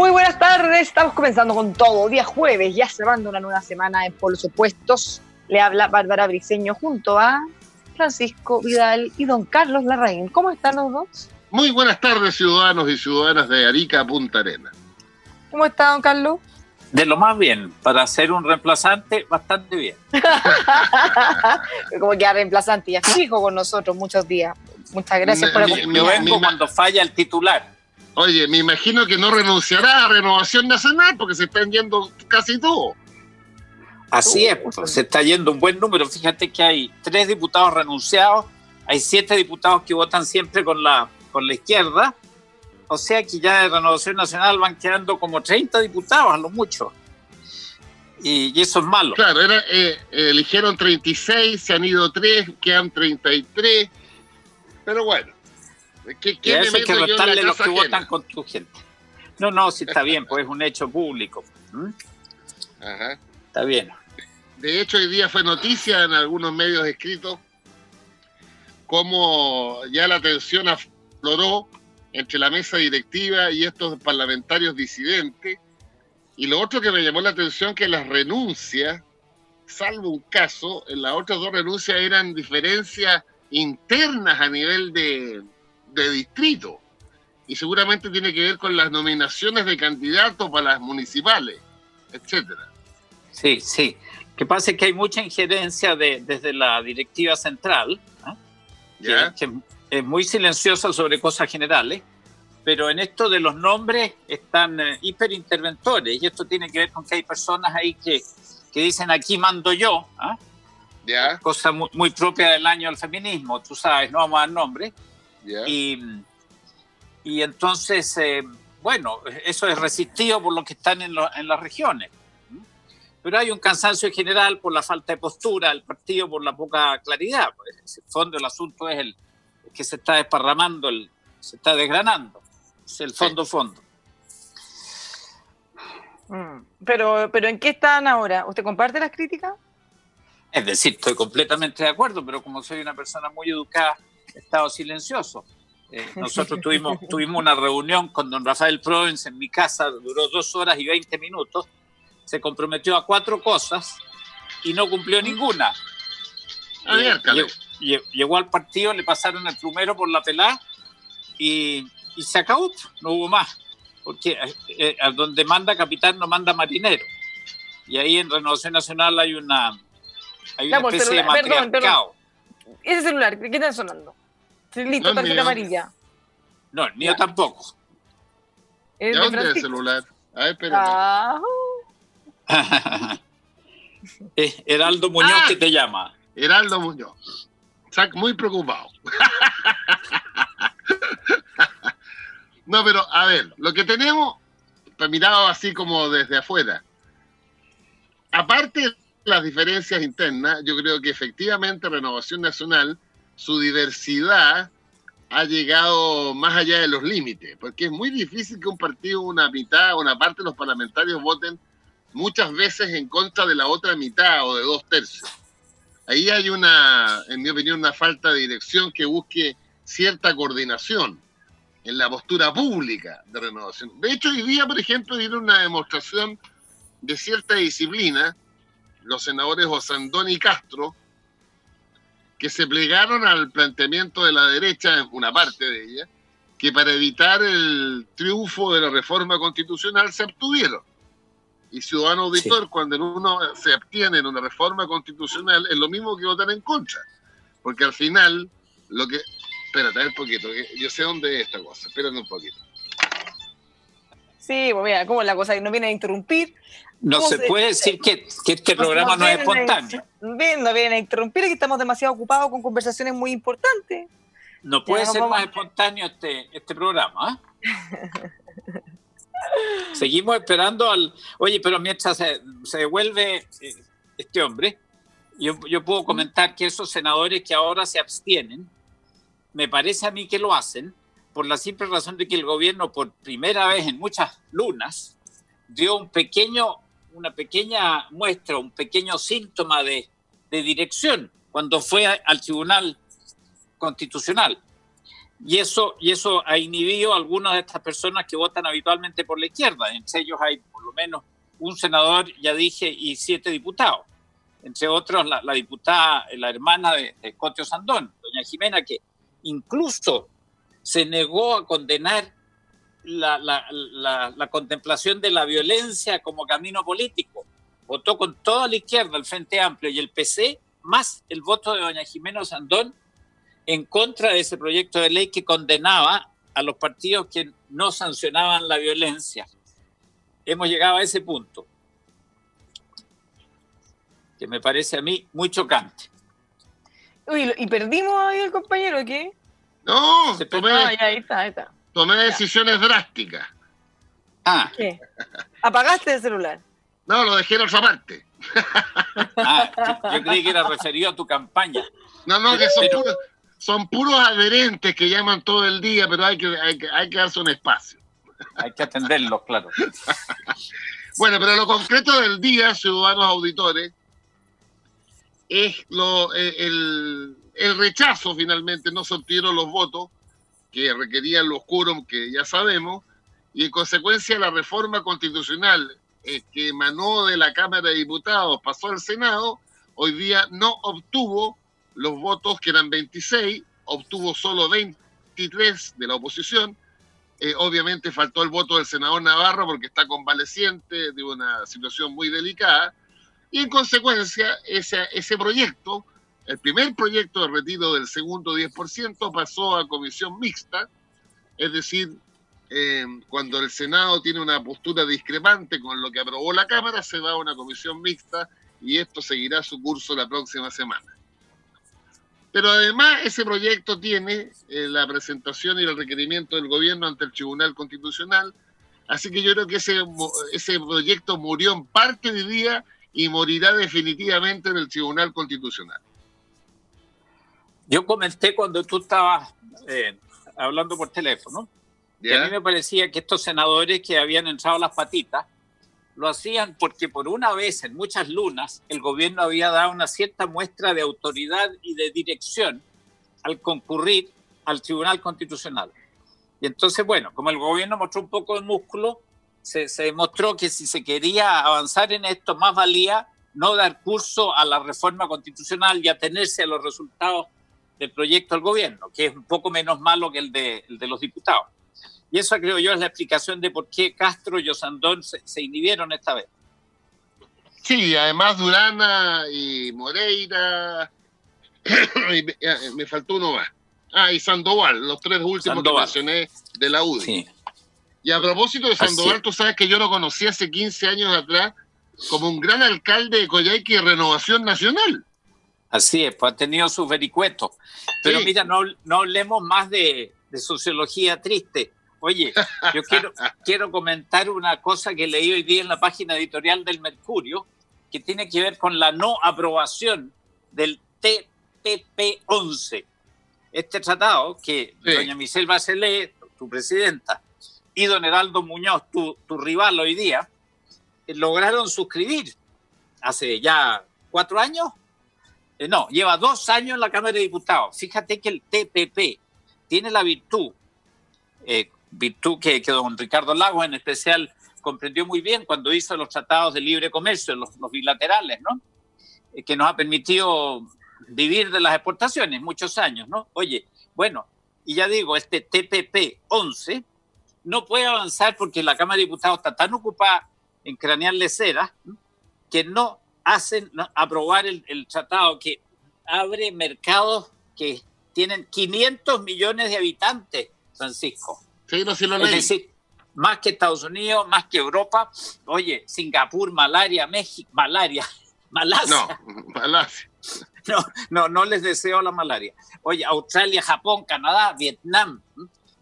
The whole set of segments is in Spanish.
Muy buenas tardes, estamos comenzando con todo, día jueves, ya cerrando una nueva semana en Polos Opuestos. Le habla Bárbara Briceño junto a Francisco Vidal y don Carlos Larraín. ¿Cómo están los dos? Muy buenas tardes, ciudadanos y ciudadanas de Arica, Punta Arena. ¿Cómo está, don Carlos? De lo más bien, para ser un reemplazante, bastante bien. Como que a reemplazante, ya fijo con nosotros muchos días. Muchas gracias por acompañarnos. Yo vengo cuando falla el titular. Oye, me imagino que no renunciará a Renovación Nacional porque se están yendo casi todos. Así es, pues, se está yendo un buen número. Fíjate que hay tres diputados renunciados, hay siete diputados que votan siempre con la, con la izquierda. O sea que ya de Renovación Nacional van quedando como 30 diputados a lo mucho. Y, eso es malo. Claro, era, eh, eligieron 36, se han ido tres, quedan 33. Pero bueno, ¿qué, qué hay que restarle los que votan con tu gente. No, no, sí está bien, pues es un hecho público. ¿Mm? Ajá. Está bien. De hecho, hoy día fue noticia en algunos medios escritos cómo ya la tensión afloró entre la mesa directiva y estos parlamentarios disidentes. Y lo otro que me llamó la atención que las renuncias, salvo un caso, en las otras dos renuncias eran diferencias internas a nivel de, de distrito. Y seguramente tiene que ver con las nominaciones de candidatos para las municipales, etcétera. Sí, sí. que pasa es que hay mucha injerencia de, desde la directiva central, que, es muy silenciosa sobre cosas generales, pero en esto de los nombres están eh, hiperinterventores y esto tiene que ver con que hay personas ahí que, que dicen aquí mando yo, ¿ah? cosa muy, propia del año del feminismo, tú sabes, no vamos a dar Y, y entonces, eh, bueno, eso es resistido por lo que están en, en las regiones pero hay un cansancio general por la falta de postura del partido, por la poca claridad. Pues, el fondo del asunto es el que se está desparramando, el, se está desgranando. Es el fondo fondo. Mm, pero, pero ¿en qué están ahora? ¿Usted comparte las críticas? Es decir, estoy completamente de acuerdo, pero como soy una persona muy educada, estado silencioso. Eh, nosotros tuvimos, tuvimos una reunión con don Rafael Provence en mi casa, duró dos horas y veinte minutos, se comprometió a cuatro cosas y no cumplió ninguna. llegó, al partido, le pasaron el plumero por la pelada y, se acabó, no hubo más. Porque eh, eh donde manda capitán no manda marinero. Y ahí en Renovación Nacional hay una, hay una pues, especie de matriarcado. Ese celular, ¿qué está sonando? Listo, tarjeta amarilla. No, el mío tampoco. ¿De dónde es el celular? A ver, espérate. Heraldo Muñoz que te llama. Heraldo Muñoz. muy preocupado. no, pero a ver, lo que tenemos, pues, mirado así como desde afuera, aparte de las diferencias internas, yo creo que efectivamente Renovación Nacional, su diversidad ha llegado más allá de los límites, porque es muy difícil que un partido, una mitad, una parte de los parlamentarios voten muchas veces en contra de la otra mitad o de dos tercios. Ahí hay una, en mi opinión, una falta de dirección que busque cierta coordinación. en la postura pública de renovación. De hecho, hoy día, por ejemplo, dieron una demostración de cierta disciplina los senadores Osandón y Castro, que se plegaron al planteamiento de la derecha, una parte de ella, que para evitar el triunfo de la reforma constitucional se abstuvieron. Y ciudadano auditor, cuando uno se abstiene en una reforma constitucional, es lo mismo que votar en contra. Porque al final, lo que. Espérate, un poquito, yo sé dónde es esta cosa. Espérate un poquito. Sí, pues mira, como la cosa que no viene a interrumpir. No se, puede decir que, que este programa no, es espontáneo. no viene a interrumpir, que estamos demasiado ocupados con conversaciones muy importantes. No puede ser más espontáneo este, este programa. ¿eh? Seguimos esperando al... Oye, pero mientras se, se devuelve eh, este hombre, yo, yo puedo comentar que esos senadores que ahora se abstienen, me parece a mí que lo hacen por la simple razón de que el gobierno por primera vez en muchas lunas dio un pequeño, una pequeña muestra, un pequeño síntoma de, de dirección cuando fue al Tribunal Constitucional. Y eso, y eso ha inhibido a algunas de estas personas que votan habitualmente por la izquierda. Entre ellos hay por lo menos un senador, ya dije, y siete diputados. Entre otros, la, diputada, la hermana de, de Sandón, doña Jimena, que incluso se negó a condenar la, la, contemplación de la violencia como camino político. Votó con toda la izquierda, el Frente Amplio y el PC, más el voto de doña Jimena Sandón en contra de ese proyecto de ley que condenaba a los partidos que no sancionaban la violencia. Hemos llegado a ese punto, que me parece a mí muy chocante. Uy, ¿y perdimos ahí el compañero qué? No, tomé, ah, ahí está, ahí está. Tomé decisiones drásticas. Ah. ¿Qué? ¿Apagaste el celular? No, lo dejé en otra parte. Ah, yo, creí que era referido a tu campaña. No, no, que son, puros, son puros adherentes que llaman todo el día, pero hay que, hay que, hay que darse un espacio. Hay que atenderlos, claro. bueno, pero lo concreto del día, ciudadanos auditores, es lo, eh, el, el rechazo finalmente, no se obtuvieron los votos que requerían los quórum que ya sabemos, y en consecuencia la reforma constitucional eh, que emanó de la Cámara de Diputados pasó al Senado, hoy día no obtuvo los votos que eran 26, obtuvo solo 23 de la oposición. Eh, obviamente faltó el voto del senador Navarro porque está convaleciente de una situación muy delicada. Y en consecuencia, ese, ese proyecto el primer proyecto de retiro del segundo 10% pasó a comisión mixta, es decir, eh, cuando el Senado tiene una postura discrepante con lo que aprobó la Cámara, se va a una comisión mixta y esto seguirá su curso la próxima semana. Pero además ese proyecto tiene eh, la presentación y el requerimiento del gobierno ante el Tribunal Constitucional, así que yo creo que ese, ese proyecto murió en parte de día y morirá definitivamente en el Tribunal Constitucional. Yo comenté cuando tú estabas eh, hablando por teléfono, que a mí me parecía que estos senadores que habían entrado las patitas, lo hacían porque por una vez en muchas lunas el gobierno había dado una cierta muestra de autoridad y de dirección al concurrir al Tribunal Constitucional. Y entonces, bueno, como el gobierno mostró un poco de músculo, se, se demostró que si se quería avanzar en esto, más valía no dar curso a la reforma constitucional y atenerse a los resultados del proyecto del gobierno, que es un poco menos malo que el de, los diputados. Y eso creo yo es la explicación de por qué Castro y Osandón se, inhibieron esta vez. Sí, además Durana y Moreira, me, faltó uno más. Ah, y Sandoval, los tres últimos que mencioné de la UDI. Y a propósito de Sandoval, tú sabes que yo lo conocí hace 15 años atrás como un gran alcalde de Coyhaique de Renovación Nacional. Así es, pues ha tenido sus vericuetos. Pero mira, no, no hablemos más de, sociología triste. Oye, yo quiero, quiero comentar una cosa que leí hoy día en la página editorial del Mercurio, que tiene que ver con la no aprobación del TPP-11. Este tratado que doña Michelle Bachelet, tu presidenta, y don Heraldo Muñoz, tu, tu rival hoy día, eh, lograron suscribir hace ya cuatro años no, lleva dos años en la Cámara de Diputados. Fíjate que el TPP tiene la virtud eh, virtud que, que don Ricardo Lagos en especial comprendió muy bien cuando hizo los tratados de libre comercio, los, bilaterales, ¿no? Eh, que nos ha permitido vivir de las exportaciones muchos años, ¿no? Oye, bueno, y ya digo, este TPP 11 no puede avanzar porque la Cámara de Diputados está tan ocupada en cranearle cera que no hacen aprobar el, tratado que abre mercados que tienen 500 millones de habitantes, Francisco. Sí, no, lo Es decir, más que Estados Unidos, más que Europa. Oye, Singapur, malaria, México, malaria, Malasia. No, Malasia. No, no, no les deseo la malaria. Oye, Australia, Japón, Canadá, Vietnam.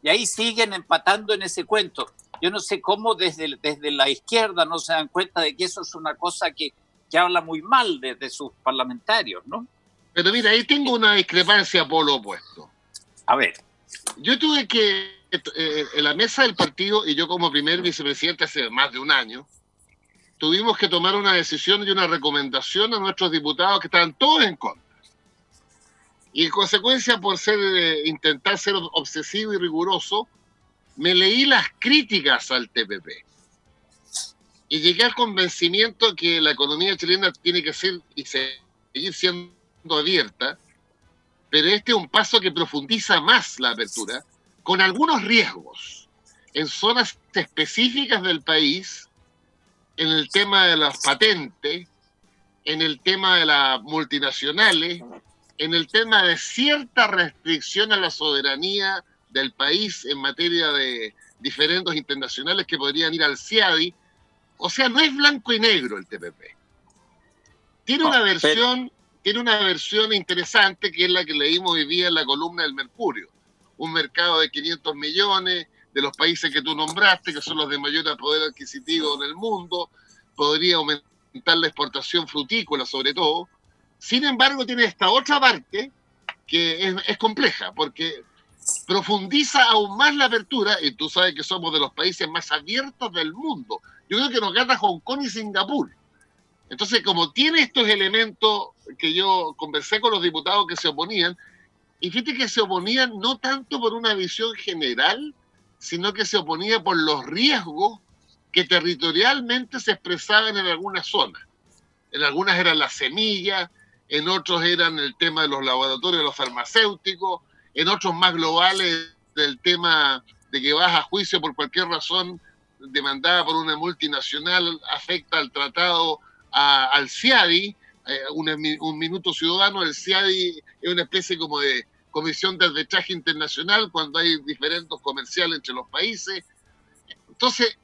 Y ahí siguen empatando en ese cuento. Yo no sé cómo desde, desde la izquierda no se dan cuenta de que eso es una cosa que, que habla muy mal de, de sus parlamentarios, ¿no? Pero mira, ahí tengo una discrepancia por lo opuesto. A ver. Yo tuve que, eh, en la mesa del partido, y yo como primer vicepresidente hace más de un año, tuvimos que tomar una decisión y una recomendación a nuestros diputados que estaban todos en contra. Y en consecuencia, por ser, eh, intentar ser obsesivo y riguroso, me leí las críticas al TPP. Y llegué al convencimiento que la economía chilena tiene que ser y seguir siendo abierta, pero este es un paso que profundiza más la apertura, con algunos riesgos en zonas específicas del país, en el tema de las patentes, en el tema de las multinacionales, en el tema de cierta restricción a la soberanía del país en materia de diferentes internacionales que podrían ir al CIADI. O sea, no es blanco y negro el TPP. Tiene una versión, tiene una versión interesante que es la que leímos hoy día en la columna del Mercurio un mercado de 500 millones de los países que tú nombraste, que son los de mayor poder adquisitivo en el mundo, podría aumentar la exportación frutícola sobre todo. Sin embargo, tiene esta otra parte que es, compleja, porque profundiza aún más la apertura, y tú sabes que somos de los países más abiertos del mundo. Yo creo que nos gana Hong Kong y Singapur. Entonces, como tiene estos elementos que yo conversé con los diputados que se oponían, y fíjate que se oponían no tanto por una visión general, sino que se oponía por los riesgos que territorialmente se expresaban en algunas zonas. En algunas eran las semillas, en otros eran el tema de los laboratorios, los farmacéuticos, en otros más globales del tema de que vas a juicio por cualquier razón demandada por una multinacional, afecta al tratado al CIADI, eh, un, minuto ciudadano, el CIADI es una especie como de comisión de arbitraje internacional cuando hay diferentes comerciales entre los países. Entonces,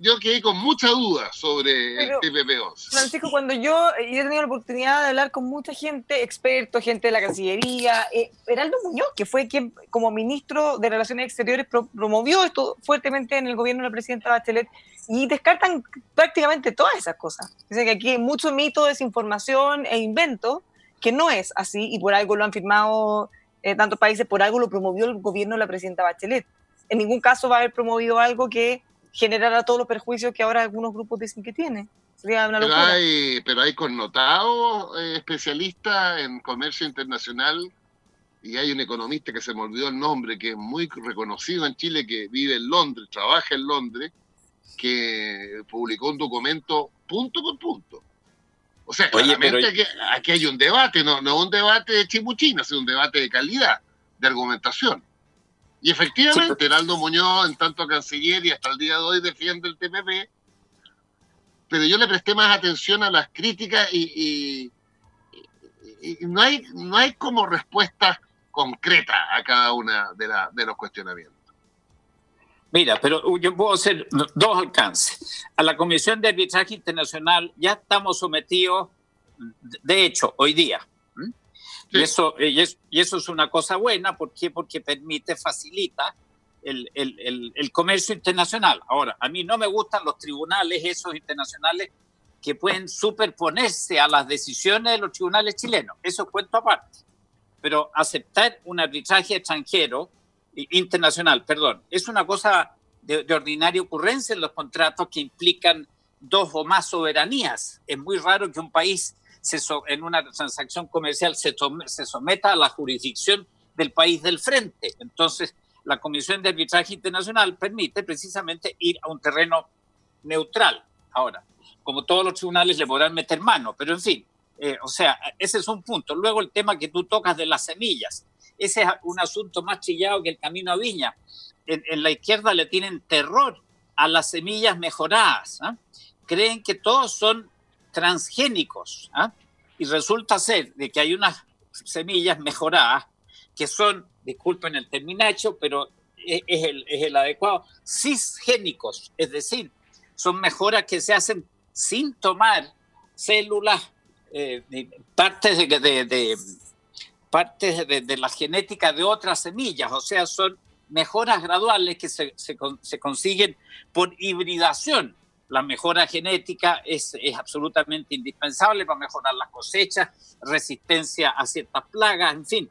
yo quedé con mucha duda sobre el TPP-11. Francisco, cuando yo, he tenido la oportunidad de hablar con mucha gente, expertos, gente de la Cancillería, eh, Heraldo Muñoz, que fue quien como ministro de Relaciones Exteriores promovió esto fuertemente en el gobierno de la presidenta Bachelet, y descartan prácticamente todas esas cosas. Dicen que aquí hay mucho mito, desinformación e invento, que no es así, y por algo lo han firmado eh, tantos países, por algo lo promovió el gobierno de la presidenta Bachelet. En ningún caso va a haber promovido algo que generara todos los perjuicios que ahora algunos grupos dicen que tiene. Sería una locura. Pero hay, pero hay connotados eh, especialistas en comercio internacional y hay un economista que se me olvidó el nombre, que es muy reconocido en Chile, que vive en Londres, trabaja en Londres, que publicó un documento punto por punto. O sea, claramente aquí, hay un debate, no, no un debate de chimuchina, sino un debate de calidad, de argumentación. Y efectivamente, Heraldo Muñoz, en tanto canciller y hasta el día de hoy, defiende el TPP, pero yo le presté más atención a las críticas y, no, hay, no hay como respuestas concretas a cada una de, de los cuestionamientos. Mira, pero yo puedo hacer dos alcances. A la Comisión de Arbitraje Internacional ya estamos sometidos, de hecho, hoy día, y, eso, y, eso es una cosa buena, ¿por qué? Porque permite, facilita el, el, el, comercio internacional. Ahora, a mí no me gustan los tribunales esos internacionales que pueden superponerse a las decisiones de los tribunales chilenos. Eso es cuento aparte. Pero aceptar un arbitraje extranjero, internacional, perdón, es una cosa de ordinaria ocurrencia en los contratos que implican dos o más soberanías. Es muy raro que un país en una transacción comercial se, se someta a la jurisdicción del país del frente. Entonces, la Comisión de Arbitraje Internacional permite precisamente ir a un terreno neutral. Ahora, como todos los tribunales le podrán meter mano, pero en fin, eh, o sea, ese es un punto. Luego el tema que tú tocas de las semillas, ese es un asunto más chillado que el camino a Viña. En, la izquierda le tienen terror a las semillas mejoradas. ¿ah? Creen que todos son transgénicos. ¿ah? Y resulta ser de que hay unas semillas mejoradas que son, disculpen el terminacho, pero es, el, es el adecuado, cisgénicos, es decir, son mejoras que se hacen sin tomar células, eh, partes, de, de, partes de, la genética de otras semillas, o sea, son mejoras graduales que se, se, se consiguen por hibridación. La mejora genética es, es, absolutamente indispensable para mejorar las cosechas, resistencia a ciertas plagas, en fin.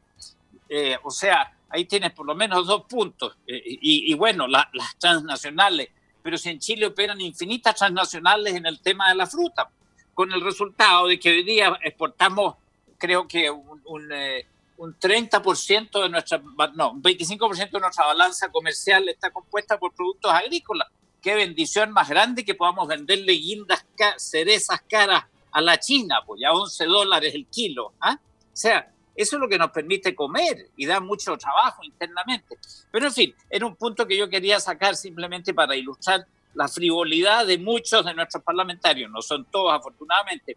Eh, o sea, ahí tienes por lo menos dos puntos. Eh, y, bueno, las transnacionales, pero si en Chile operan infinitas transnacionales en el tema de la fruta, con el resultado de que hoy día exportamos, creo que un, un, eh, un 30% de nuestra, no, un 25% de nuestra balanza comercial está compuesta por productos agrícolas. Qué bendición más grande que podamos venderle guindas, cerezas caras a la China, pues ya 11 dólares el kilo. ¿ah? O sea, eso es lo que nos permite comer y da mucho trabajo internamente. Pero en fin, era un punto que yo quería sacar simplemente para ilustrar la frivolidad de muchos de nuestros parlamentarios, no son todos afortunadamente,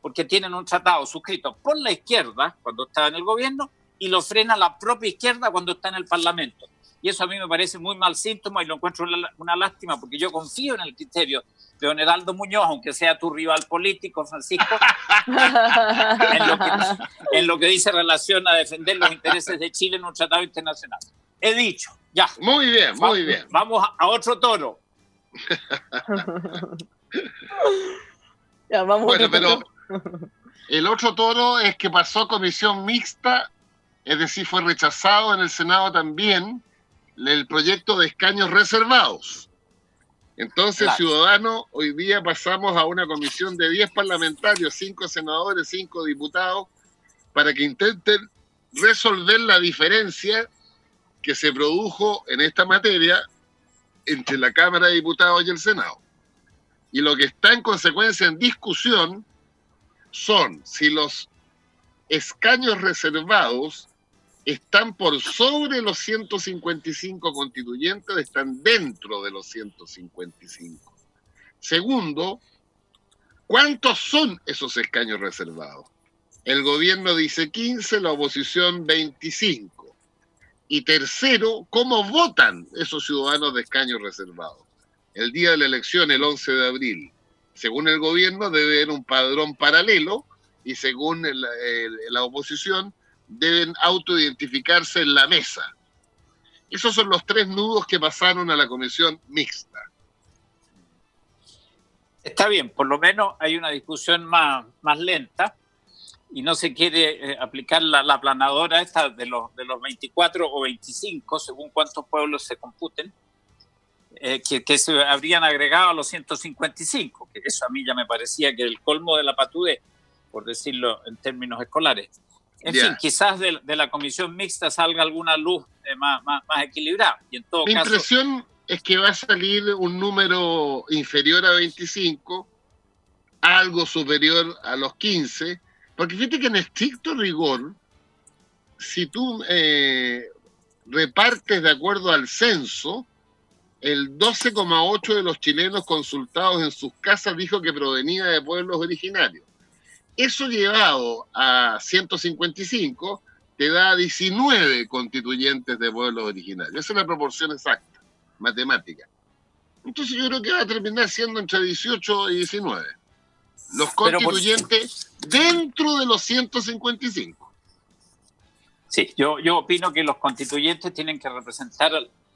porque tienen un tratado suscrito por la izquierda cuando está en el gobierno y lo frena la propia izquierda cuando está en el Parlamento. Y eso a mí me parece muy mal síntoma y lo encuentro una lástima porque yo confío en el criterio de don Heraldo Muñoz, aunque sea tu rival político, Francisco, en, lo que, dice relación a defender los intereses de Chile en un tratado internacional. He dicho, ya. Muy bien, muy bien. Vamos a otro toro. ya, vamos bueno, pero el otro toro es que pasó comisión mixta, es decir, fue rechazado en el Senado también el proyecto de escaños reservados. Entonces, Ciudadanos, hoy día pasamos a una comisión de 10 parlamentarios, 5 senadores, 5 diputados, para que intenten resolver la diferencia que se produjo en esta materia entre la Cámara de Diputados y el Senado. Y lo que está en consecuencia en discusión son si los escaños reservados están por sobre los 155 constituyentes, están dentro de los 155. Segundo, ¿cuántos son esos escaños reservados? El gobierno dice 15, la oposición 25. Y tercero, ¿cómo votan esos ciudadanos de escaños reservados? El día de la elección, el 11 de abril, según el gobierno, debe haber un padrón paralelo y según la oposición, deben autoidentificarse en la mesa. Esos son los tres nudos que pasaron a la comisión mixta. Está bien, por lo menos hay una discusión más, más lenta y no se quiere eh, aplicar la, la, planadora esta de los, de los 24 o 25, según cuántos pueblos se computen, eh, que, que, se habrían agregado a los 155, que eso a mí ya me parecía que el colmo de la patude, por decirlo en términos escolares. En fin, quizás de, la comisión mixta salga alguna luz eh, más, más, equilibrada. Y en todo Mi impresión es que va a salir un número inferior a 25, algo superior a los 15, porque fíjate que en estricto rigor, si tú eh, repartes de acuerdo al censo, el 12,8 de los chilenos consultados en sus casas dijo que provenía de pueblos originarios. Eso llevado a 155 te da 19 constituyentes de pueblos originarios. Esa es la proporción exacta, matemática. Entonces yo creo que va a terminar siendo entre 18 y 19. Los constituyentes dentro de los 155. Sí, yo, yo opino que los constituyentes tienen que representar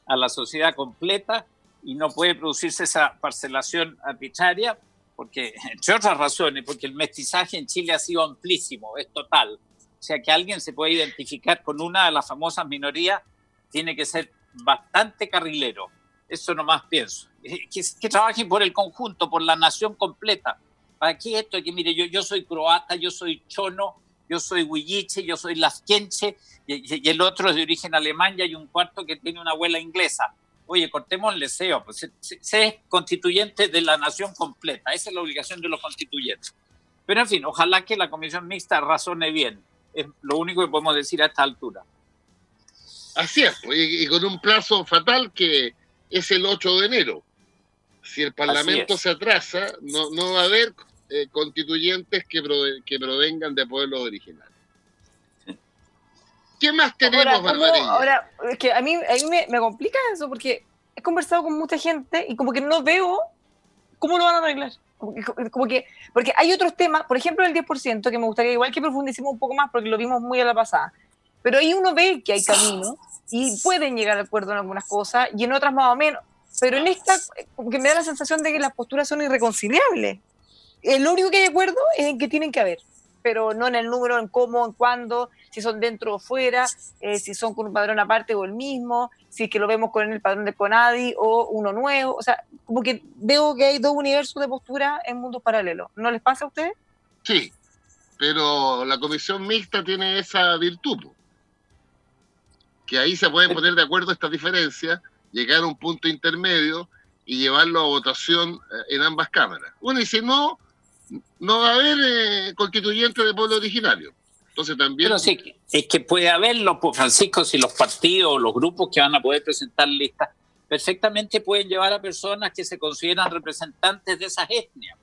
a la sociedad completa y no puede producirse esa parcelación arbitraria porque, entre otras razones, porque el mestizaje en Chile ha sido amplísimo, es total. O sea, que alguien se puede identificar con una de las famosas minorías tiene que ser bastante carrilero. Eso nomás pienso. Que, que trabajen por el conjunto, por la nación completa. ¿Para qué esto? Que mire, yo, yo soy croata, yo soy chono, yo soy huilliche, yo soy lasquenche, y, y, el otro es de origen alemán y hay un cuarto que tiene una abuela inglesa. Oye, cortemos el deseo, pues se, es constituyente de la nación completa, esa es la obligación de los constituyentes. Pero en fin, ojalá que la comisión mixta razone bien, es lo único que podemos decir a esta altura. Así es, y, con un plazo fatal que es el 8 de enero. Si el Parlamento se atrasa, no, no va a haber eh, constituyentes que, que provengan de pueblos originales. ¿Qué más tenemos, ahora, ahora, es que a mí, a mí me, me, complica eso porque he conversado con mucha gente y como que no veo cómo lo van a arreglar. Como que, como que, porque hay otros temas, por ejemplo el 10%, que me gustaría igual que profundicemos un poco más porque lo vimos muy a la pasada. Pero ahí uno ve que hay camino y pueden llegar de acuerdo en algunas cosas y en otras más o menos. Pero en esta, como que me da la sensación de que las posturas son irreconciliables. El único que hay acuerdo es en que tienen que haber, pero no en el número, en cómo, en cuándo, si son dentro o fuera, eh, si son con un padrón aparte o el mismo, si es que lo vemos con el padrón de Conadi o uno nuevo. O sea, como que veo que hay dos universos de postura en mundos paralelos. ¿No les pasa a ustedes? Sí, pero la comisión mixta tiene esa virtud, que ahí se pueden poner de acuerdo estas diferencias, llegar a un punto intermedio y llevarlo a votación eh, en ambas cámaras. Bueno, y si no, no va a haber eh, constituyentes de pueblo originario. Entonces también... Pero sí, es que puede haberlo, pues Francisco, si los partidos, los grupos que van a poder presentar listas, perfectamente pueden llevar a personas que se consideran representantes de esas etnias.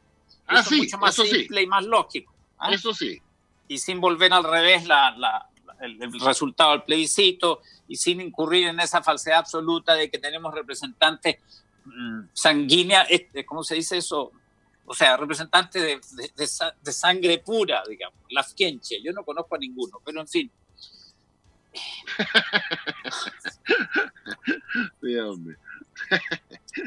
Ah, eso sí, es mucho más simple y más lógico. ¿ah? Eso sí. Y sin volver al revés la, la, el, el, resultado del plebiscito y sin incurrir en esa falsedad absoluta de que tenemos representantes mmm, sanguíneas, este, ¿cómo se dice eso? O sea, representantes de, de, de, de, sangre pura, digamos, las quenche. Yo no conozco a ninguno, pero en fin. sí, hombre.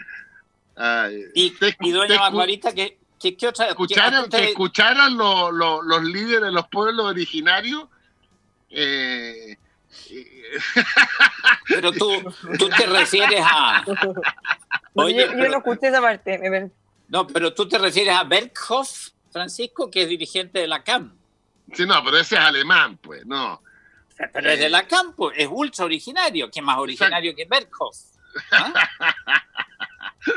Ay, y, te, y, doña Barbarita, ¿qué, qué, qué otra? ¿Escucharan, ¿qué, escucharan lo, lo, los líderes de los pueblos originarios? Eh, pero tú, tú te refieres a... Oye, yo, yo pero... no escuché esa parte. Me no, pero tú te refieres a Berghoff, Francisco, que es dirigente de la CAM. Sí, no, pero ese es alemán, pues, no. Pero eh... es de la CAM, pues, es ultra originario. ¿Qué más originario que Berghoff? ¿Ah?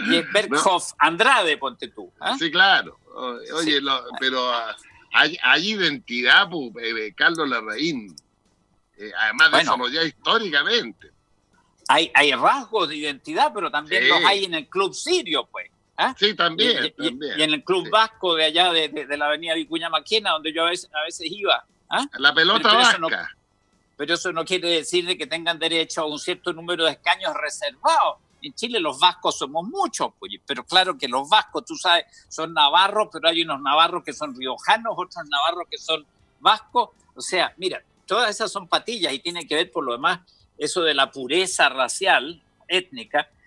y es Berghoff no. Andrade, ponte tú. ¿ah? Sí, claro. Oye, sí. Lo, pero uh, hay, hay, identidad, pues, eh, Carlos Larraín. Eh, además de bueno, ya históricamente. Hay, hay rasgos de identidad, pero también sí. los hay en el club sirio, pues. ¿Ah? Sí, también y, también. y, en el Club sí. Vasco de allá de, de, de, la avenida Vicuña Maquena, donde yo a veces, a veces iba. ¿ah? La pelota pero, vasca. Eso no, pero eso no quiere decir de que tengan derecho a un cierto número de escaños reservados. En Chile los vascos somos muchos, pues, pero claro que los vascos, tú sabes, son navarros, pero hay unos navarros que son riojanos, otros navarros que son vascos. O sea, mira, todas esas son patillas y tiene que ver por lo demás eso de la pureza racial, étnica,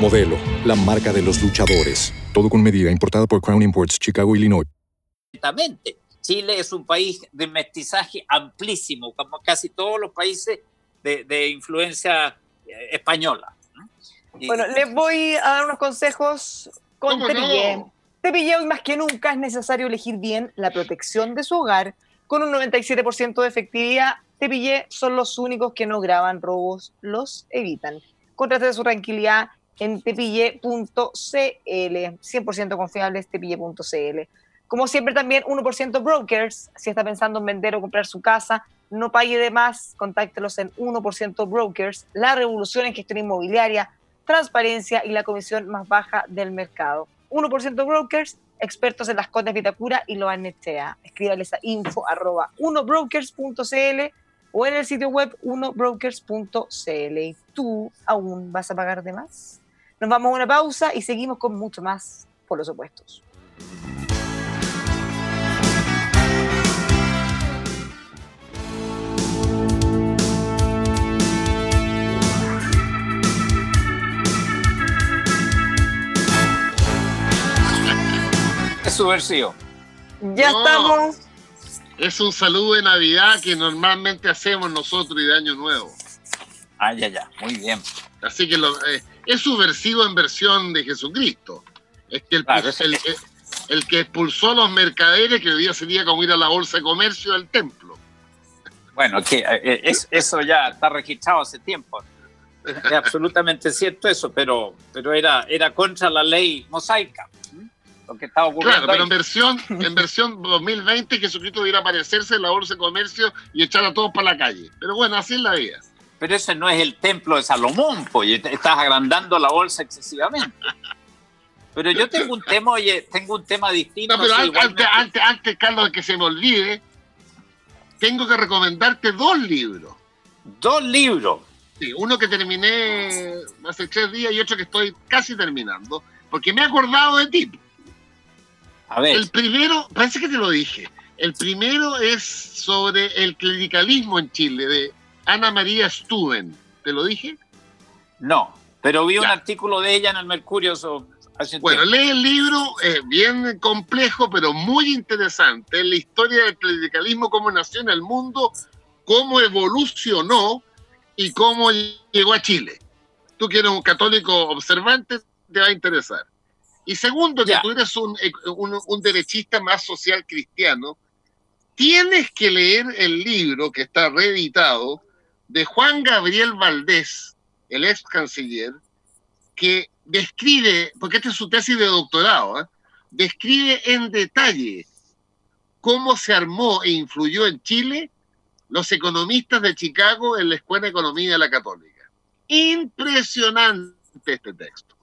Modelo, la marca de los luchadores. Todo con medida, importada por Crown Imports, Chicago, Illinois. Chile es un país de mestizaje amplísimo, como casi todos los países de, de influencia eh, española. Y, bueno, les voy a dar unos consejos con Tepillé. No? Tepillé hoy más que nunca es necesario elegir bien la protección de su hogar. Con un 97% de efectividad, Tepillé son los únicos que no graban robos, los evitan. Contrate su tranquilidad en tepille.cl. 100% confiable es tepille.cl. Como siempre también 1% brokers, si está pensando en vender o comprar su casa, no pague de más, contáctelos en 1% brokers, la revolución en gestión inmobiliaria, transparencia y la comisión más baja del mercado. 1% brokers, expertos en las contas Vitacura y lo Nechea. Escríbales a info arroba 1brokers.cl o en el sitio web 1brokers.cl. ¿Y tú aún vas a pagar de más? Nos vamos a una pausa y seguimos con mucho más por los opuestos. Es subversivo. Ya estamos. Es un saludo de Navidad que normalmente hacemos nosotros y de Año Nuevo. Ah, ya, ya. Muy bien. Así que lo, eh, es subversivo en versión de Jesucristo. Es que el, el, que expulsó a los mercaderes, que hoy día sería como ir a la bolsa de comercio del templo. Bueno, que eh, es, eso ya está registrado hace tiempo. Es absolutamente cierto eso, pero, pero era, era contra la ley mosaica. Lo que estaba ocurriendo. Claro, pero en versión, en versión 2020 Jesucristo debiera aparecerse en la bolsa de comercio y echar a todos para la calle. Pero bueno, así es la vida. Pero ese no es el templo de Salomón, pues estás agrandando la bolsa excesivamente. Pero yo tengo un tema, oye, tengo un tema distinto. No, pero antes, antes, antes, Carlos, de que se me olvide, tengo que recomendarte dos libros. ¿Dos libros? Sí, uno que terminé hace tres días y otro que estoy casi terminando, porque me he acordado de ti. A ver. El primero, parece que te lo dije. El primero es sobre el clericalismo en Chile, de Ana María Stuben. ¿Te lo dije? No, pero vi un artículo de ella en el Mercurio bueno, lee el libro, es bien complejo, pero muy interesante. Es la historia del clericalismo, cómo nació en el mundo, cómo evolucionó y cómo llegó a Chile. Tú que eres un católico observante, te va a interesar. Y segundo, que tú eres un, un, derechista más social cristiano, tienes que leer el libro que está reeditado de Juan Gabriel Valdés, el ex canciller, que describe, porque esta es su tesis de doctorado, ¿eh? describe en detalle cómo se armó e influyó en Chile los economistas de Chicago en la Escuela de Economía de la Católica. Impresionante este texto.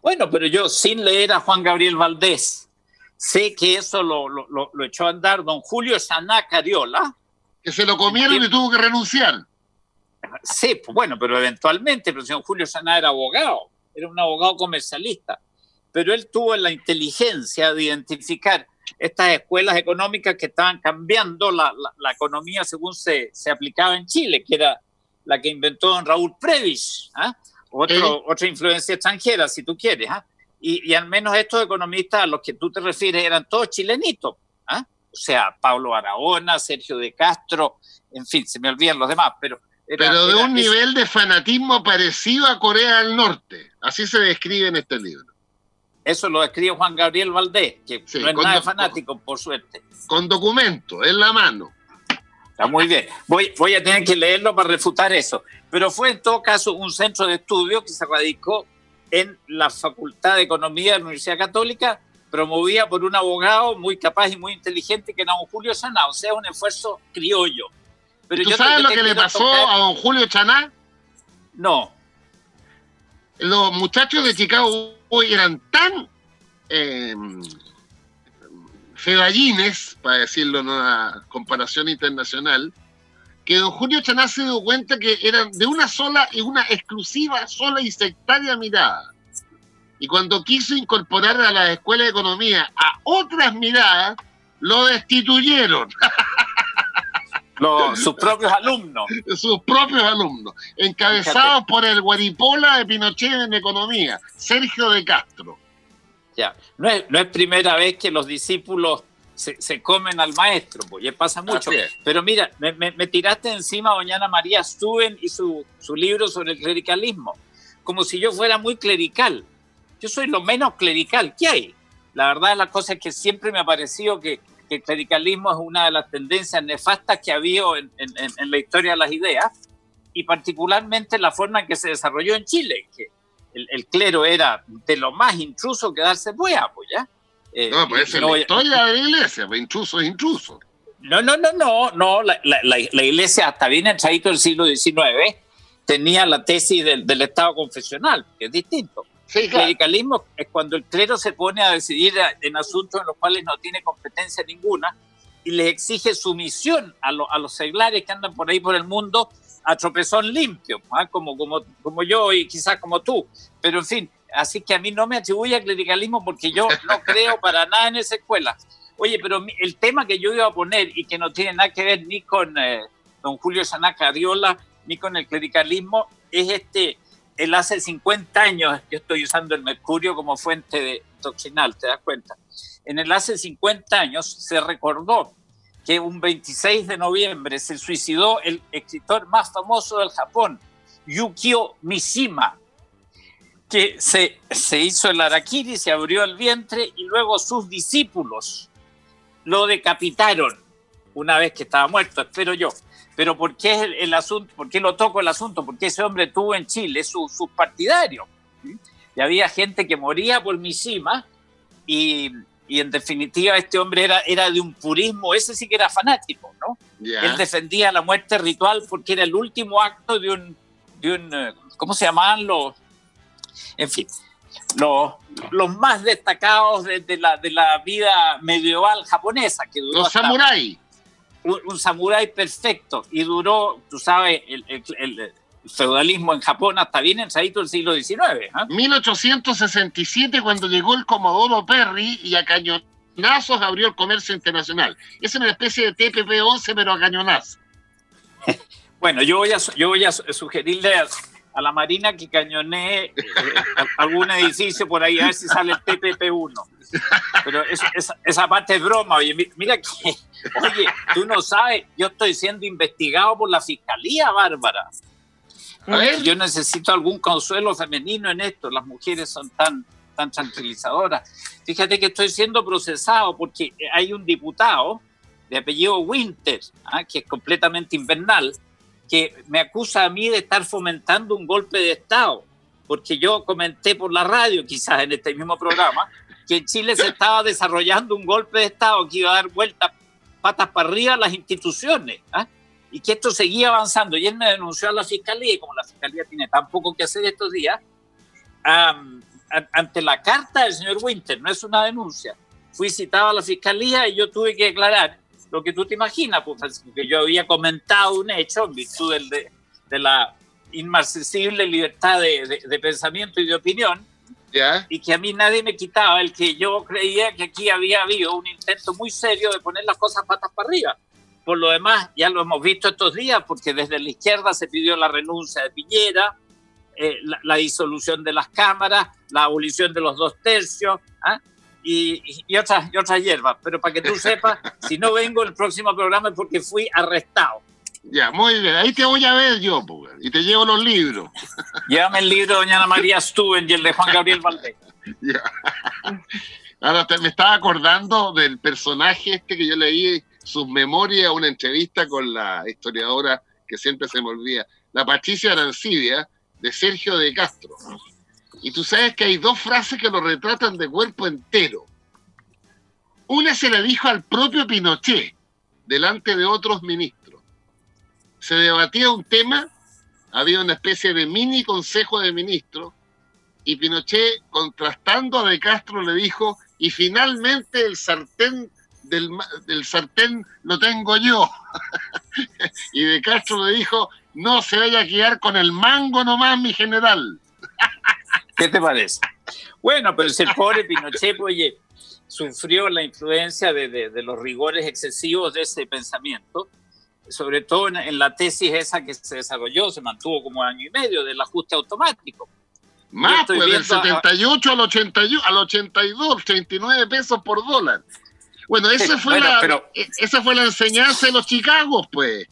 Bueno, pero yo sin leer a Juan Gabriel Valdés, sé que eso lo, lo, echó a andar don Julio Saná Cariola. Que se lo comieron y tuvo que renunciar. Sí, bueno, pero eventualmente, pero señor Julio Saná era abogado, era un abogado comercialista, pero él tuvo la inteligencia de identificar estas escuelas económicas que estaban cambiando la, economía según se, se, aplicaba en Chile, que era la que inventó don Raúl Previs, ¿ah? otra influencia extranjera, si tú quieres. ¿ah? Y, al menos estos economistas a los que tú te refieres eran todos chilenitos. O sea, Pablo Aragona, Sergio de Castro, en fin, se me olvidan los demás, pero pero de un nivel de fanatismo parecido a Corea del Norte. Así se describe en este libro. Eso lo escribe Juan Gabriel Valdés, que no es nada fanático, por suerte. Con documento, en la mano. Está muy bien. Voy, voy a tener que leerlo para refutar eso. Pero fue en todo caso un centro de estudio que se radicó en la Facultad de Economía de la Universidad Católica, promovida por un abogado muy capaz y muy inteligente que era don Julio Sana, o sea, un esfuerzo criollo. Pero ¿Tú sabes lo que le pasó a don Julio Chaná? No. Los muchachos de Chicago hoy eran tan eh, fedallines, para decirlo en una comparación internacional, que don Julio Chaná se dio cuenta que eran de una sola y una exclusiva, sola y sectaria mirada. Y cuando quiso incorporar a la escuela de economía a otras miradas, lo destituyeron. sus propios alumnos. Sus propios alumnos, encabezados por el guaripola de Pinochet en economía, Sergio de Castro. Ya, no es, no es primera vez que los discípulos se, comen al maestro, pues ya pasa mucho. Pero mira, me, me, tiraste encima doña María Stuben y su, su libro sobre el clericalismo, como si yo fuera muy clerical. Yo soy lo menos clerical que hay. La verdad, la cosa es que siempre me ha parecido que que el clericalismo es una de las tendencias nefastas que ha habido en, la historia de las ideas y particularmente la forma en que se desarrolló en Chile, que el, clero era de lo más intruso que darse pueda, pues ya. Eh, no, pues es la historia de la iglesia, pues intruso es intruso. No, no, no, no, no, la, iglesia hasta bien entradito del siglo XIX tenía la tesis del, del Estado confesional, que es distinto el clericalismo es cuando el clero se pone a decidir en asuntos en los cuales no tiene competencia ninguna y les exige sumisión a, a los seglares que andan por ahí por el mundo a tropezón limpio, ¿ah? como, como, como yo y quizás como tú. Pero en fin, así que a mí no me atribuye al clericalismo porque yo no creo para nada en esa escuela. Oye, pero el tema que yo iba a poner y que no tiene nada que ver ni con eh, don Julio Sanaca Ariola ni con el clericalismo es este él hace 50 años yo estoy usando el mercurio como fuente de doctrinal, ¿te das cuenta? En el hace 50 años se recordó que un 26 de noviembre se suicidó el escritor más famoso del Japón, Yukio Mishima, que se, se hizo el harakiri, se abrió el vientre y luego sus discípulos lo decapitaron una vez que estaba muerto, espero yo. Pero ¿por qué el, el asunto? ¿Por qué lo toco el asunto? Porque ese hombre tuvo en Chile sus su partidarios. Y había gente que moría por Mishima y, y, en definitiva este hombre era, era de un purismo, ese sí que era fanático, ¿no? Yeah. Él defendía la muerte ritual porque era el último acto de un, de un eh, ¿cómo se llamaban los? En fin, los, los más destacados de, de, la, de la vida medieval japonesa. Que duró los samuráis un, un samurái perfecto y duró, tú sabes, el, el, el, feudalismo en Japón hasta bien ensadito el siglo XIX. ¿eh? 1867 cuando llegó el Comodoro Perry y a cañonazos abrió el comercio internacional. Es una especie de TPP-11 pero a cañonazos. bueno, yo voy a, yo voy a sugerirle a, a la Marina que cañonee eh, algún edificio por ahí a ver si sale el TPP-1. Pero es, es, esa parte es broma. Oye, mira que, oye, tú no sabes, yo estoy siendo investigado por la fiscalía, Bárbara. A ver. Yo necesito algún consuelo femenino en esto. Las mujeres son tan, tan tranquilizadoras. Fíjate que estoy siendo procesado porque hay un diputado de apellido Winter, ¿ah? que es completamente invernal, que me acusa a mí de estar fomentando un golpe de Estado, porque yo comenté por la radio, quizás en este mismo programa, que en Chile se estaba desarrollando un golpe de Estado que iba a dar vueltas patas para arriba a las instituciones, ¿ah? y que esto seguía avanzando. Y él me denunció a la fiscalía, y como la fiscalía tiene tan poco que hacer estos días, ante la carta del señor Winter, no es una denuncia, fui citado a la fiscalía y yo tuve que declarar lo que tú te imaginas, pues, que yo había comentado un hecho en virtud del, de, de, la inmarcesible libertad de, de, de, pensamiento y de opinión, ¿Ya? y que a mí nadie me quitaba el que yo creía que aquí había habido un intento muy serio de poner las cosas patas para arriba. Por lo demás, ya lo hemos visto estos días, porque desde la izquierda se pidió la renuncia de Piñera, eh, la, la, disolución de las cámaras, la abolición de los dos tercios, ¿ah? Y, y, otras, y otras hierbas. Pero para que tú sepas, si no vengo el próximo programa es porque fui arrestado. Ya, muy bien. Ahí te voy a ver yo, y te llevo los libros. Llévame el libro de Doña Ana María Stuben y el de Juan Gabriel Valdés. Ya. Ahora te, me estaba acordando del personaje este que yo leí sus memorias, una entrevista con la historiadora que siempre se me olvida, la Patricia Arancibia, de Sergio de Castro. Y tú sabes que hay dos frases que lo retratan de cuerpo entero. Una se la dijo al propio Pinochet, delante de otros ministros. Se debatía un tema, había una especie de mini consejo de ministros, y Pinochet, contrastando a De Castro, le dijo, y finalmente el sartén del, sartén lo tengo yo. y De Castro le dijo, no se vaya a quedar con el mango nomás, mi general. ¿Qué te parece? Bueno, pero si el pobre Pinochet, oye, sufrió la influencia de, de, de, los rigores excesivos de ese pensamiento, sobre todo en, en, la tesis esa que se desarrolló, se mantuvo como año y medio, del ajuste automático. Más, pues del 78 a... al, 81, al 82, 39 pesos por dólar. Bueno, esa, sí, fue bueno, la, pero... esa fue la enseñanza de los Chicagos, pues.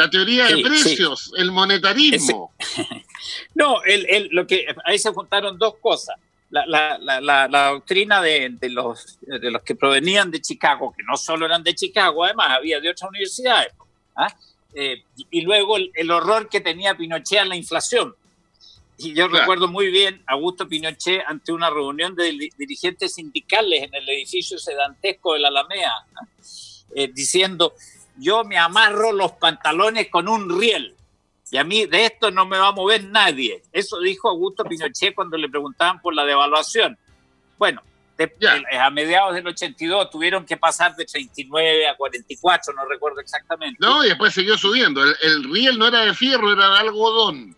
La teoría sí, de precios, sí. el monetarismo. Ese... no, el, el, lo que, ahí se juntaron dos cosas. La, la, la, la doctrina de, de, los, de los que provenían de Chicago, que no solo eran de Chicago, además había de otras universidades. ¿ah? Eh, y luego el, el, horror que tenía Pinochet a la inflación. Y yo claro. recuerdo muy bien a Augusto Pinochet ante una reunión de dirigentes sindicales en el edificio sedantesco de la Alameda, eh, diciendo, yo me amarro los pantalones con un riel y a mí de esto no me va a mover nadie. Eso dijo Augusto Pinochet cuando le preguntaban por la devaluación. Bueno, de, a mediados del 82 tuvieron que pasar de 39 a 44, no recuerdo exactamente. No, y después siguió subiendo. El, el riel no era de fierro, era de algodón.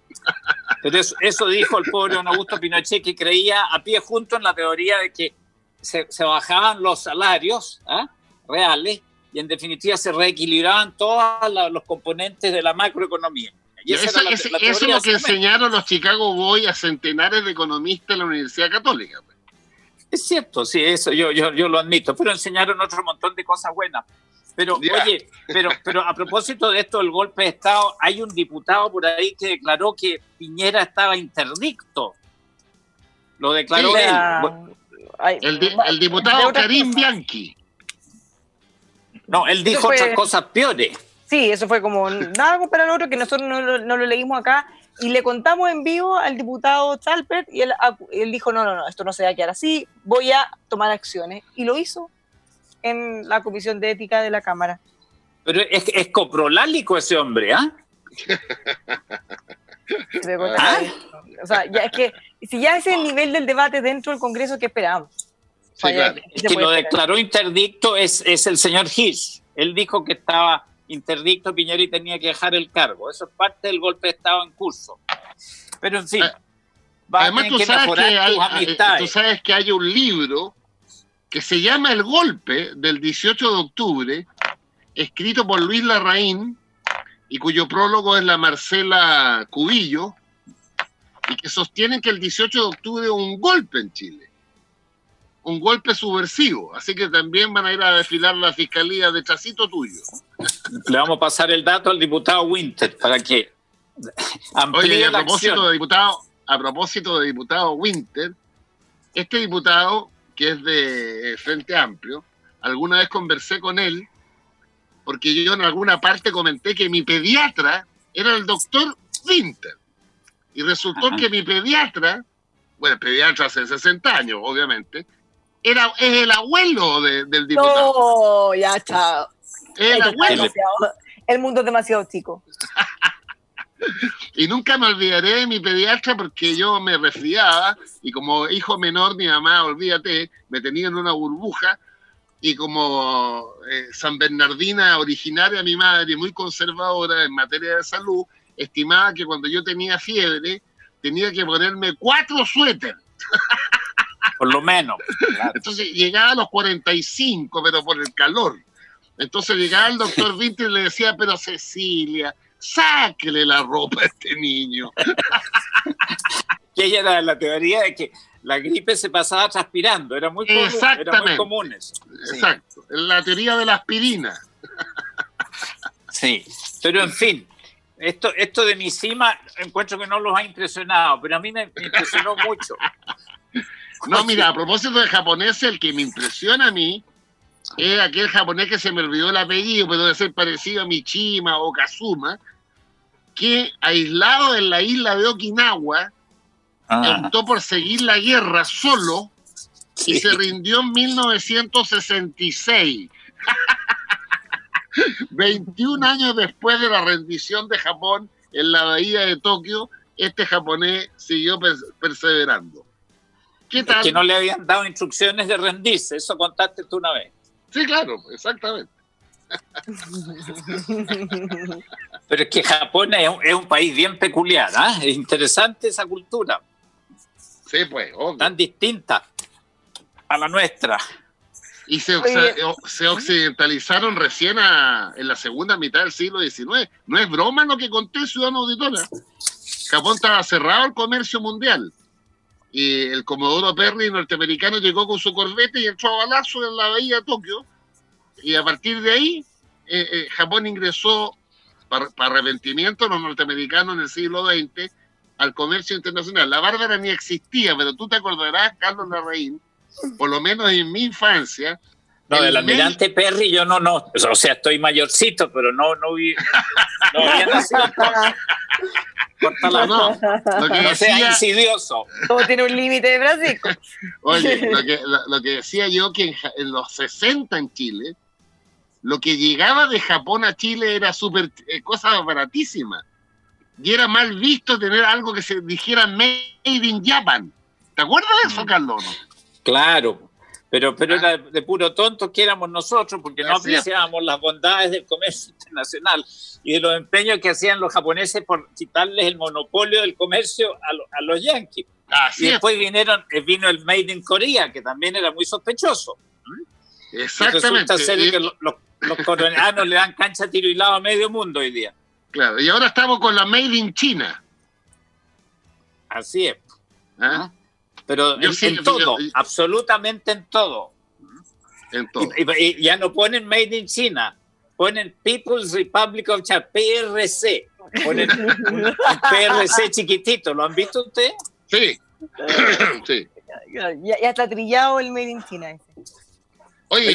Pero eso, eso, dijo el pobre don Augusto Pinochet, que creía a pie junto en la teoría de que se, se bajaban los salarios ¿eh? reales y en definitiva se reequilibraban todos los componentes de la macroeconomía. Y la, la eso es lo que enseñaron los Chicago Boys a centenares de economistas en la Universidad Católica. Pues. Es cierto, sí, eso yo, yo, yo lo admito, pero enseñaron otro montón de cosas buenas. Pero, oye, pero, pero a propósito de esto del golpe de Estado, hay un diputado por ahí que declaró que Piñera estaba interdicto. Lo declaró él. el, diputado Karim Bianchi. No, él dijo otras cosas peores. Sí, eso fue como nada para el otro que nosotros no, lo leímos acá y le contamos en vivo al diputado Chalpert y él, él, dijo, no, no, no, esto no se va a quedar así, voy a tomar acciones. Y lo hizo en la Comisión de Ética de la Cámara. Pero es, es coprolálico ese hombre, ¿ah? ¿Ah? O sea, ya es que si ya es el nivel del debate dentro del Congreso, ¿qué esperamos? Sí, que lo declaró interdicto es, es el señor Hirsch. Él dijo que estaba interdicto Piñera y tenía que dejar el cargo. Eso es parte del golpe de Estado en curso. Pero en fin, ah, Además, tú, sabes que hay, tú sabes que hay un libro que se llama El Golpe del 18 de octubre, escrito por Luis Larraín y cuyo prólogo es la Marcela Cubillo, y que sostienen que el 18 de octubre hubo un golpe en Chile un golpe subversivo, así que también van a ir a desfilar la fiscalía de chacito tuyo. Le vamos a pasar el dato al diputado Winter para que Oye, a propósito de diputado, a propósito de diputado Winter, este diputado que es de Frente Amplio, alguna vez conversé con él porque yo en alguna parte comenté que mi pediatra era el doctor Winter. Y resultó que mi pediatra, bueno, pediatra hace 60 años, obviamente, era, es el abuelo del diputado. No, ya chao. El abuelo. El mundo es demasiado chico. y nunca me olvidaré de mi pediatra porque yo me resfriaba y como hijo menor mi mamá, olvídate, me tenía en una burbuja y como eh, San Bernardina originaria mi madre, muy conservadora en materia de salud, estimaba que cuando yo tenía fiebre tenía que ponerme cuatro suéteres. por lo menos. Entonces llegaba a los 45, pero por el calor. Entonces llegaba el doctor Vinter y le decía, pero Cecilia, sáquele la ropa a este niño. que ella era la teoría de que la gripe se pasaba transpirando, era muy común, era muy común eso. Exacto, la teoría de la aspirina. sí, pero en fin, esto, esto de mi cima encuentro que no los ha impresionado, pero a mí me impresionó mucho. No, mira, a propósito de japonés, el que me impresiona a mí es aquel japonés que se me olvidó el apellido, pero debe ser parecido a Michima o Kazuma, que aislado en la isla de Okinawa, ah. optó por seguir la guerra solo y se rindió en 1966. 21 años después de la rendición de Japón en la bahía de Tokio, este japonés siguió perseverando. Que no le habían dado instrucciones de rendirse, eso contaste tú una vez. Sí, claro, exactamente. Pero es que Japón es un, país bien peculiar, ¿ah? es interesante esa cultura. Sí, pues, Tan distinta a la nuestra. Y se, se, occidentalizaron recién en la segunda mitad del siglo XIX. No es broma lo que conté, ciudadano auditora. Japón estaba cerrado al comercio mundial y el Comodoro Perry norteamericano llegó con su corbete y entró a balazo en la bahía de Tokio. Y a partir de ahí, eh, eh, Japón ingresó, para, arrepentimiento los norteamericanos en el siglo XX, al comercio internacional. La Bárbara ni existía, pero tú te acordarás, Carlos Larraín, por lo menos en mi infancia. No, del almirante Perry yo no, no, o sea, estoy mayorcito, pero no, no vi, no había nacido. no, Lo que decía, insidioso. Todo tiene un límite de Brasil. Oye, lo que, decía yo que en, los 60 en Chile, lo que llegaba de Japón a Chile era súper eh, cosa baratísima. Y era mal visto tener algo que se dijera Made in Japan. ¿Te acuerdas de eso, mm. Carlos? Claro, pero, pero era de puro tonto que éramos nosotros porque no apreciábamos las bondades del comercio internacional y de los empeños que hacían los japoneses por quitarles el monopolio del comercio a, los yanquis. y después vinieron, eh, vino el Made in Korea, que también era muy sospechoso. Exactamente. resulta ser que los, los, coreanos le dan cancha tiro y lado a medio mundo hoy día. Claro, y ahora estamos con la Made in China. Así es. ¿Ah? Pero en, todo, absolutamente en todo. En todo. Y, ya no ponen Made in China, ponen People's Republic of China, PRC. Ponen un, PRC chiquitito, ¿lo han visto ustedes? Sí. sí. Ya, ya, está trillado el Made in China. Oye,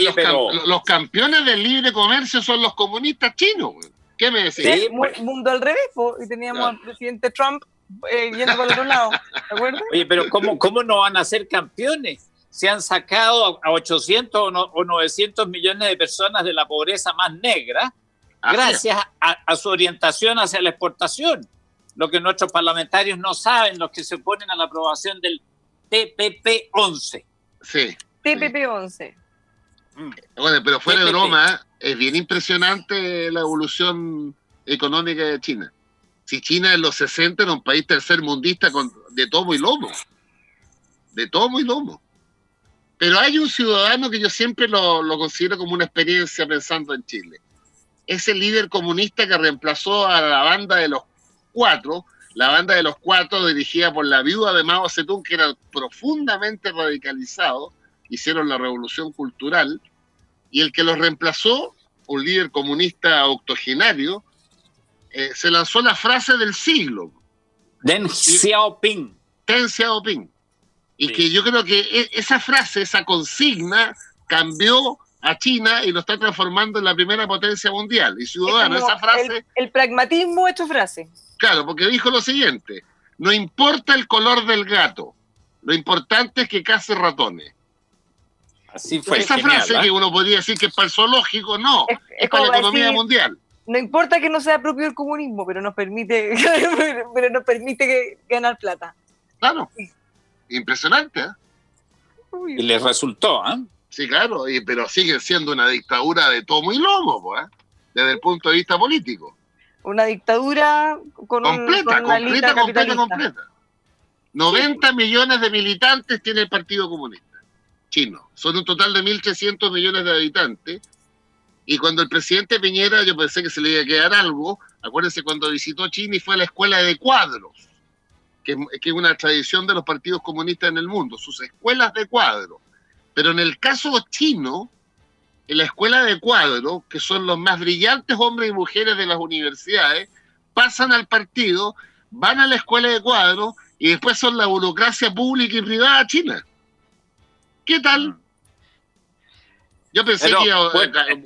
los, campeones del libre comercio son los comunistas chinos. ¿Qué me decís? Sí, mundo al revés, y teníamos al presidente Trump eh, yendo por el otro lado. ¿De acuerdo? Oye, pero ¿cómo, ¿cómo no van a ser campeones? Se han sacado a 800 o 900 millones de personas de la pobreza más negra gracias a, su orientación hacia la exportación. Lo que nuestros parlamentarios no saben, los que se oponen a la aprobación del TPP-11. Sí. TPP-11. Mm. Bueno, pero fuera de broma, es bien impresionante la evolución económica de China. Si China en los 60 era un país tercermundista con, de tomo y lomo. De tomo y lomo. Pero hay un ciudadano que yo siempre lo, lo considero como una experiencia pensando en Chile es el líder comunista que reemplazó a la banda de los cuatro, la banda de los cuatro dirigida por la viuda de Mao Zedong, que era profundamente radicalizado, hicieron la revolución cultural, y el que los reemplazó, un líder comunista octogenario, eh, se lanzó la frase del siglo. Deng Xiaoping. Deng Xiaoping. Y que yo creo que e, esa frase, esa consigna, cambió a China y lo está transformando en la primera potencia mundial. Y Ciudadano, esa frase... El, pragmatismo es frase. Claro, porque dijo lo siguiente, no importa el color del gato, lo importante es que case ratones. Así fue. Esa frase ¿eh? que uno podría decir que es para el zoológico, no, es, para la economía mundial. No importa que no sea propio el comunismo, pero nos permite, pero nos permite ganar plata. Claro. Impresionante, ¿eh? Y les resultó, ¿eh? Sí, claro, y, pero sigue siendo una dictadura de tomo y lomo, pues, desde el punto de vista político. Una dictadura con completa, completa, completa, completa. 90 millones de militantes tiene el Partido Comunista chino. Son un total de 1.300 millones de habitantes. Y cuando el presidente Piñera, yo pensé que se le iba a quedar algo, acuérdense cuando visitó China y fue a la escuela de cuadros, que, es una tradición de los partidos comunistas en el mundo, sus escuelas de cuadros pero en el caso chino, en la escuela de cuadro, que son los más brillantes hombres y mujeres de las universidades, pasan al partido, van a la escuela de cuadro y después son la burocracia pública y privada china. ¿Qué tal? Yo pensé que iba a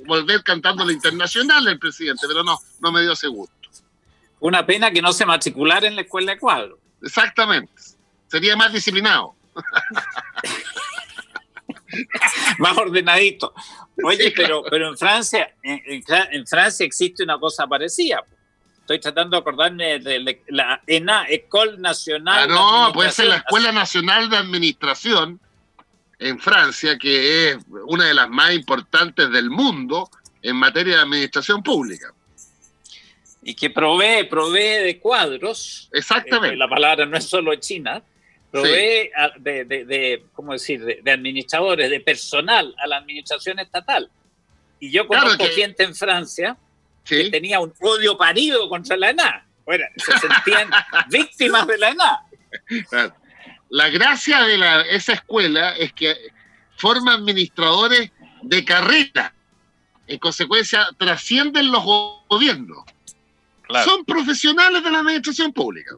volver cantando la internacional el presidente, pero no, no me dio ese gusto. Una pena que no se matriculara en la escuela de cuadro. Exactamente. Sería más disciplinado. más ordenadito. Oye, pero, pero en Francia, en, Francia existe una cosa parecida. Estoy tratando de acordarme de la ENA, École Nationale. Ah, no, puede ser la Escuela Nacional de Administración en Francia, que es una de las más importantes del mundo en materia de administración pública. Y que provee, provee de cuadros. Exactamente. Eh, la palabra no es solo china, provee de, de, ¿cómo decir?, de, administradores, de personal a la administración estatal. Y yo conozco gente en Francia que tenía un odio parido contra la ENA. Bueno, se sentían víctimas de la ENA. La gracia de la, esa escuela es que forma administradores de carrera. En consecuencia, trascienden los gobiernos. Son profesionales de la administración pública.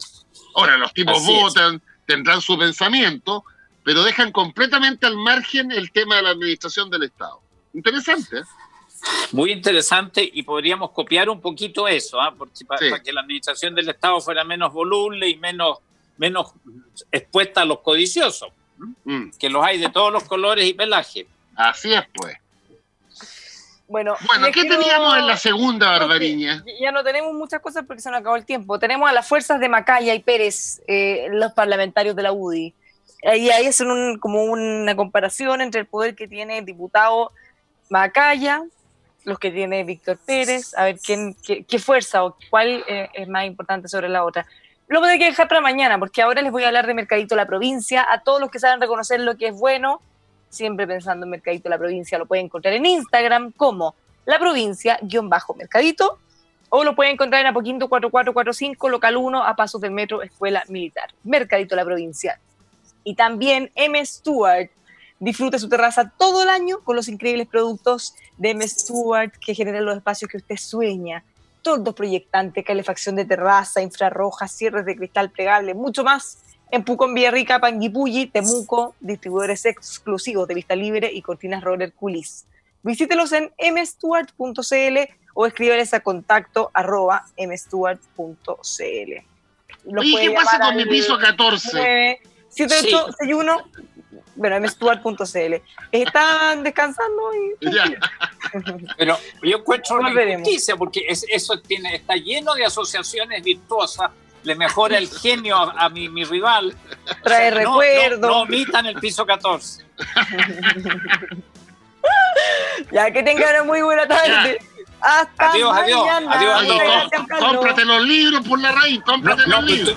Ahora, los tipos votan, tendrán su pensamiento, pero dejan completamente al margen el tema de la administración del Estado. Interesante. ¿eh? Muy interesante y podríamos copiar un poquito eso, ¿ah? para, que la administración del Estado fuera menos voluble y menos, menos expuesta a los codiciosos, mm. que los hay de todos los colores y pelajes. Así es, pues. Bueno, bueno ¿qué teníamos en la segunda, Barbariña? Ya no tenemos muchas cosas porque se nos acabó el tiempo. Tenemos a las fuerzas de Macaya y Pérez, eh, los parlamentarios de la UDI. Y ahí es como una comparación entre el poder que tiene el diputado Macaya, los que tiene Víctor Pérez, a ver quién, qué, fuerza o cuál eh, es más importante sobre la otra. Lo voy a dejar para mañana, porque ahora les voy a hablar de Mercadito La Provincia, a todos los que saben reconocer lo que es bueno siempre pensando en Mercadito La Provincia, lo pueden encontrar en Instagram como La Provincia-Mercadito o lo pueden encontrar en Apoquinto 4445, local 1, a pasos del metro Escuela Militar. Mercadito La Provincia. Y también M. Stewart. Disfrute su terraza todo el año con los increíbles productos de M. Stewart que generan los espacios que usted sueña. Todo proyectante, calefacción de terraza, infrarroja, cierres de cristal plegable, mucho más. En Pucón, Villarrica, Panguipulli, Temuco, distribuidores exclusivos de vista libre y cortinas roller culis. Visítelos en mstewart.cl o escríbeles a contacto arroba mstewart.cl. ¿Y qué pasa con mi piso 14? 7861, bueno, mstewart.cl. Están descansando y... Pero yo encuentro una injusticia porque eso tiene, está lleno de asociaciones virtuosas le mejora el genio a, mi, mi, rival. Trae recuerdos. No, omitan el piso 14. ya que tengan una muy buena tarde. Hasta adiós, mañana. adiós, adiós, adiós. Cómprate los libros por la raíz, cómprate los libros.